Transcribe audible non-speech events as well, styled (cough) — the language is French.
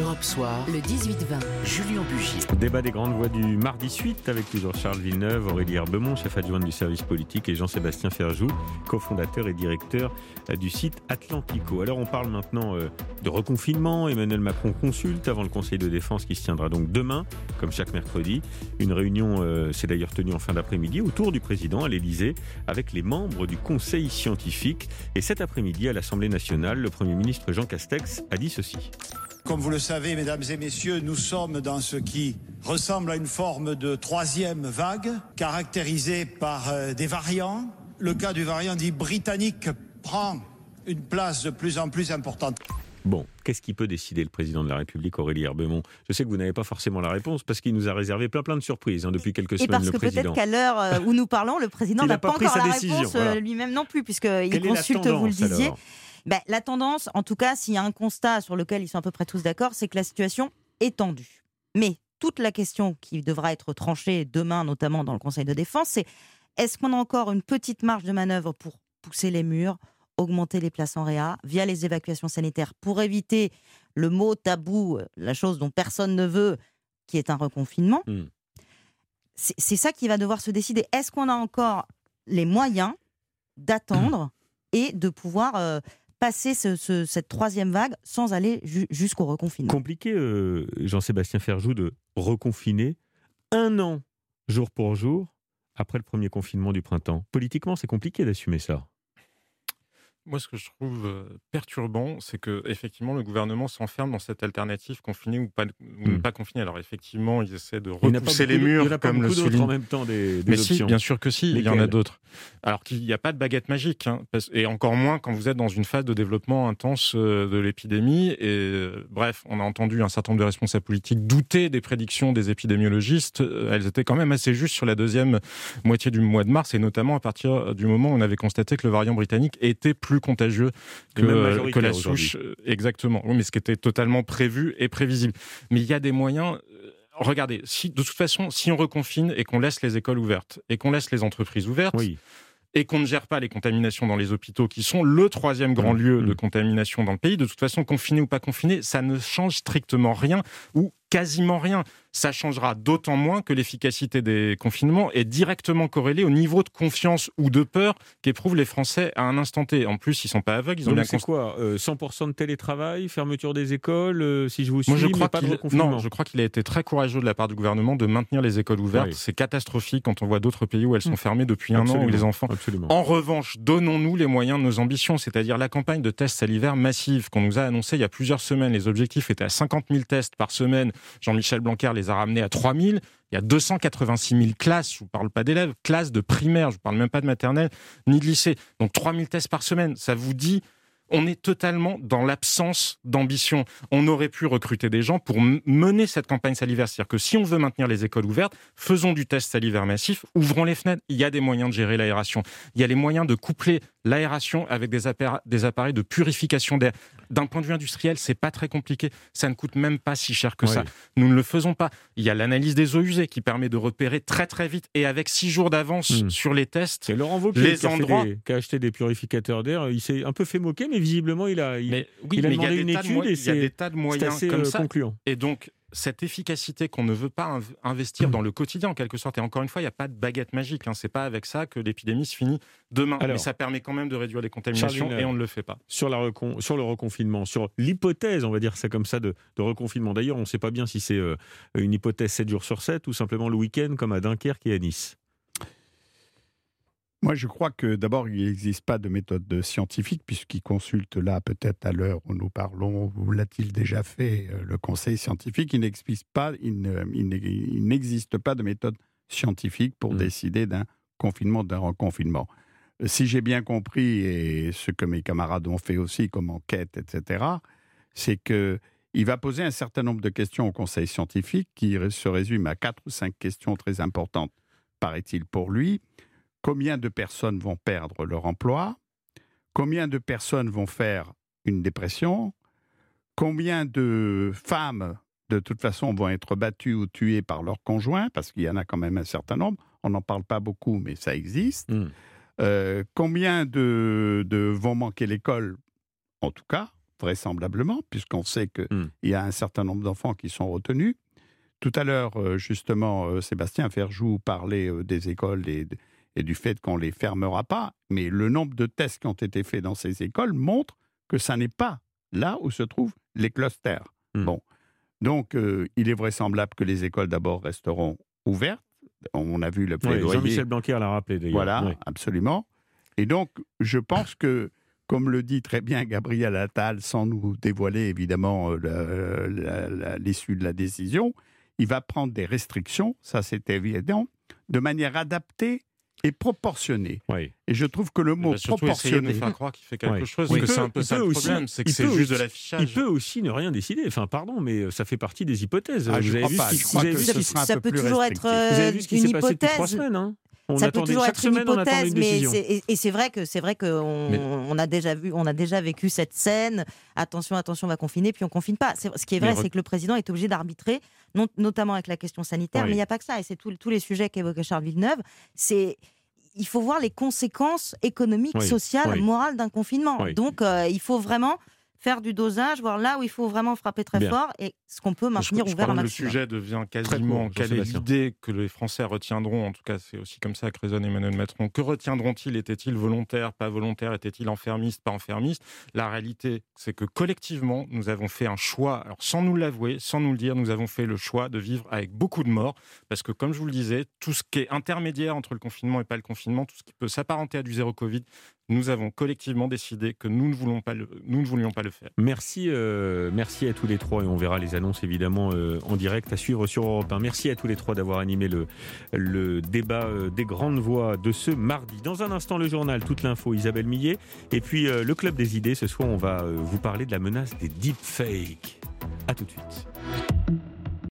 Europe Soir, le 18-20, Julien Bugier. Débat des grandes voix du mardi suite avec toujours Charles Villeneuve, Aurélie Herbemont, chef adjoint du service politique, et Jean-Sébastien Ferjou, cofondateur et directeur euh, du site Atlantico. Alors on parle maintenant euh, de reconfinement. Emmanuel Macron consulte avant le Conseil de défense qui se tiendra donc demain, comme chaque mercredi. Une réunion euh, s'est d'ailleurs tenue en fin d'après-midi autour du président à l'Elysée avec les membres du Conseil scientifique. Et cet après-midi à l'Assemblée nationale, le Premier ministre Jean Castex a dit ceci. Comme vous le savez, mesdames et messieurs, nous sommes dans ce qui ressemble à une forme de troisième vague, caractérisée par euh, des variants. Le cas du variant dit britannique prend une place de plus en plus importante. Bon, qu'est-ce qui peut décider le président de la République, Aurélie Herbemont Je sais que vous n'avez pas forcément la réponse parce qu'il nous a réservé plein plein de surprises hein, depuis quelques Et semaines. parce le que peut-être qu'à l'heure euh, où nous parlons, le président Il n'a n'a pas pas pris encore sa la décision, réponse voilà. euh, lui-même non plus, puisqu'il est la consulte, vous le tendance, disiez. alors? Ben, la tendance, en tout cas, s'il y a un constat sur lequel ils sont à peu près tous d'accord, c'est que la situation est tendue. Mais toute la question qui devra être tranchée demain, notamment dans le Conseil de défense, c'est est-ce qu'on a encore une petite marge de manœuvre pour pousser les murs, augmenter les places en réa via les évacuations sanitaires pour éviter le mot tabou, la chose dont personne ne veut, qui est un reconfinement? Hmm. C'est c'est ça qui va devoir se décider. Est-ce qu'on a encore les moyens d'attendre (clears throat) et de pouvoir euh, passer ce- ce- cette troisième vague sans aller ju- jusqu'au reconfinement Compliqué, euh, Jean-Sébastien Ferjou, de reconfiner un an, jour pour jour, après le premier confinement du printemps. Politiquement, c'est compliqué d'assumer ça. Moi, ce que je trouve perturbant, c'est que effectivement le gouvernement s'enferme dans cette alternative confinée ou pas, ou pas confinée. Alors effectivement, ils essaient de repousser les de- il y en murs, a pas comme le d'autres en souligne. même temps des, des Mais si, options. bien sûr que si, il y en a d'autres. Alors qu'il n'y a pas de baguette magique, hein, et encore moins quand vous êtes dans une phase de développement intense de l'épidémie. Et bref, on a entendu un certain nombre de responsables politiques douter des prédictions des épidémiologistes. Elles étaient quand même assez justes sur la deuxième moitié du mois de mars, et notamment à partir du moment où on avait constaté que le variant britannique était plus contagieux même que, la souche. euh, Exactement. Oui, mais ce qui était totalement prévu et prévisible. Mais il y a des moyens. euh, Regardez, si, de toute façon, si on reconfine et qu'on laisse les écoles ouvertes et qu'on laisse les entreprises ouvertes Oui. et qu'on ne gère pas les contaminations dans les hôpitaux, qui sont le troisième grand Mmh, lieu mmh. de contamination dans le pays, de toute façon, confiné ou pas confiné, ça ne change strictement rien ou quasiment rien. Ça changera d'autant moins que l'efficacité des confinements est directement corrélée au niveau de confiance ou de peur qu'éprouvent les Français à un instant T. En plus, ils sont pas aveugles, ils ont c'est quoi euh, 100% de télétravail, fermeture des écoles, euh, si je vous suis, Moi, je mais crois pas de non, je crois qu'il a été très courageux de la part du gouvernement de maintenir les écoles ouvertes. Oui. C'est catastrophique quand on voit d'autres pays où elles sont Mm. fermées depuis un an, où les enfants Absolument. En revanche, donnons-nous les moyens de nos ambitions, c'est-à-dire la campagne de tests salivaires massive qu'on nous a annoncée il y a plusieurs semaines. Les objectifs étaient à 50 000 tests par semaine. Jean-Michel Blanquer les a ramenés à 3 000. Il y a 286 000 classes, je ne vous parle pas d'élèves, classes de primaire, je ne parle même pas de maternelle, ni de lycée. Donc 3 000 tests par semaine, ça vous dit on est totalement dans l'absence d'ambition. On aurait pu recruter des gens pour mener cette campagne salivaire. C'est-à-dire que si on veut maintenir les écoles ouvertes, faisons du test salivaire massif, ouvrons les fenêtres. Il y a des moyens de gérer l'aération. Il y a les moyens de coupler l'aération avec des, appareils de purification d'air. D'un point de vue industriel, c'est pas très compliqué. Ça ne coûte même pas si cher que ça. Nous ne le faisons pas. Il y a l'analyse des eaux usées qui permet de repérer très très vite et avec six jours d'avance Hmm. sur les tests. C'est Laurent Wauquiez Les qui, endroits- des- qui a acheté des purificateurs d'air. Il s'est un peu fait moquer, mais visiblement, il a, il, Mais oui, il a il y a des une de étude et il y a c'est- des tas de moyens assez comme euh, ça. concluant. Et donc, cette efficacité qu'on ne veut pas inv- investir dans le quotidien, en quelque sorte, et encore une fois, il n'y a pas de baguette magique. Hein. C'est pas avec ça que l'épidémie se finit demain. Alors, Mais ça permet quand même de réduire les contaminations et on ne le fait pas. Sur, la recon- sur le reconfinement, sur l'hypothèse, on va dire ça comme ça, de, de reconfinement. D'ailleurs, on ne sait pas bien si c'est euh, une hypothèse 7 jours sur 7 ou simplement le week-end comme à Dunkerque et à Nice. Moi, je crois que d'abord, il n'existe pas de méthode scientifique, puisqu'il consulte là, peut-être à l'heure où nous parlons, ou l'a-t-il déjà fait, euh, le conseil scientifique. Il n'existe pas, il ne- il n'e- il n'existe pas de méthode scientifique pour Mm. décider d'un confinement, d'un reconfinement. Euh, Si j'ai bien compris, et ce que mes camarades ont fait aussi comme enquête, etc., c'est que il va poser un certain nombre de questions au conseil scientifique qui se résument à quatre ou cinq questions très importantes, paraît-il, pour lui. Combien de personnes vont perdre leur emploi? Combien de personnes vont faire une dépression? Combien de femmes, de toute façon, vont être battues ou tuées par leur conjoint? Parce qu'il y en a quand même un certain nombre. On n'en parle pas beaucoup, mais ça existe. Mm. Euh, combien de, de vont manquer l'école? En tout cas, vraisemblablement, puisqu'on sait qu'il Hmm. y a un certain nombre d'enfants qui sont retenus. Tout à l'heure, euh, justement, euh, Sébastien Ferjou parlait des écoles et, et du fait qu'on les fermera pas, mais le nombre de tests qui ont été faits dans ces écoles montre que ça n'est pas là où se trouvent les clusters. Hmm. Bon, donc euh, il est vraisemblable que les écoles d'abord resteront ouvertes. On a vu le plaidoyer. Jean-Michel Blanquer l'a rappelé d'ailleurs. Voilà, absolument. Et donc, je pense que, comme le dit très bien Gabriel Attal, sans nous dévoiler évidemment euh, l'issue de la décision, il va prendre des restrictions, ça c'est évident, de manière adaptée et proportionnée. Ouais. Et je trouve que le Il mot de proportionné. nous faire croire qu'il fait quelque Ouais. chose, Oui. que c'est peut- un peu ça le aussi- problème, c'est que c'est juste de aussi- l'affichage. Il peut aussi ne rien décider. Enfin, pardon, mais euh, ça fait partie des hypothèses. Ah, je vous avez crois vu pas. ce qui- Je vous avez que vu ce qui- ça peu peut toujours être vous avez euh, vu ce qui une s'est passé trois hypothèse. semaines. hein on ça peut toujours chaque être une semaine, hypothèse, une mais et, et c'est vrai que c'est vrai qu'on Mais- on a déjà vu, on a déjà vécu cette scène. Attention, attention, on va confiner, puis on confine pas. Ce qui est vrai, re- c'est que le président est obligé d'arbitrer, non- notamment avec la question sanitaire. Oui. Mais il n'y a pas que ça, et c'est tous les sujets qu'évoquait Charles Villeneuve. C'est il faut voir les conséquences économiques, Oui, sociales, oui. morales d'un confinement. Oui. Donc, euh, il faut vraiment faire du dosage, voir là où il faut vraiment frapper très Bien. fort et ce qu'on peut maintenir je, je ouvert un le sujet devient quasiment court, quelle est l'idée que les Français retiendront, en tout cas c'est aussi comme ça que raisonne Emmanuel Macron, que retiendront-ils? Étaient-ils volontaires, pas volontaires? Étaient-ils enfermistes, pas enfermistes? La réalité, c'est que collectivement, nous avons fait un choix, alors sans nous l'avouer, sans nous le dire, nous avons fait le choix de vivre avec beaucoup de morts, parce que comme je vous le disais, tout ce qui est intermédiaire entre le confinement et pas le confinement, tout ce qui peut s'apparenter à du zéro Covid, nous avons collectivement décidé que nous ne, voulons pas le, voulions pas le faire. Merci, euh, merci à tous les trois et on verra les annonces évidemment euh, en direct à suivre sur Europe 1. Merci à tous les trois d'avoir animé le, débat euh, des grandes voix de ce mardi. Dans un instant, le journal, toute l'info, Isabelle Millet. Et puis le Club des idées, ce soir on va vous parler de la menace des deepfakes. A tout de suite.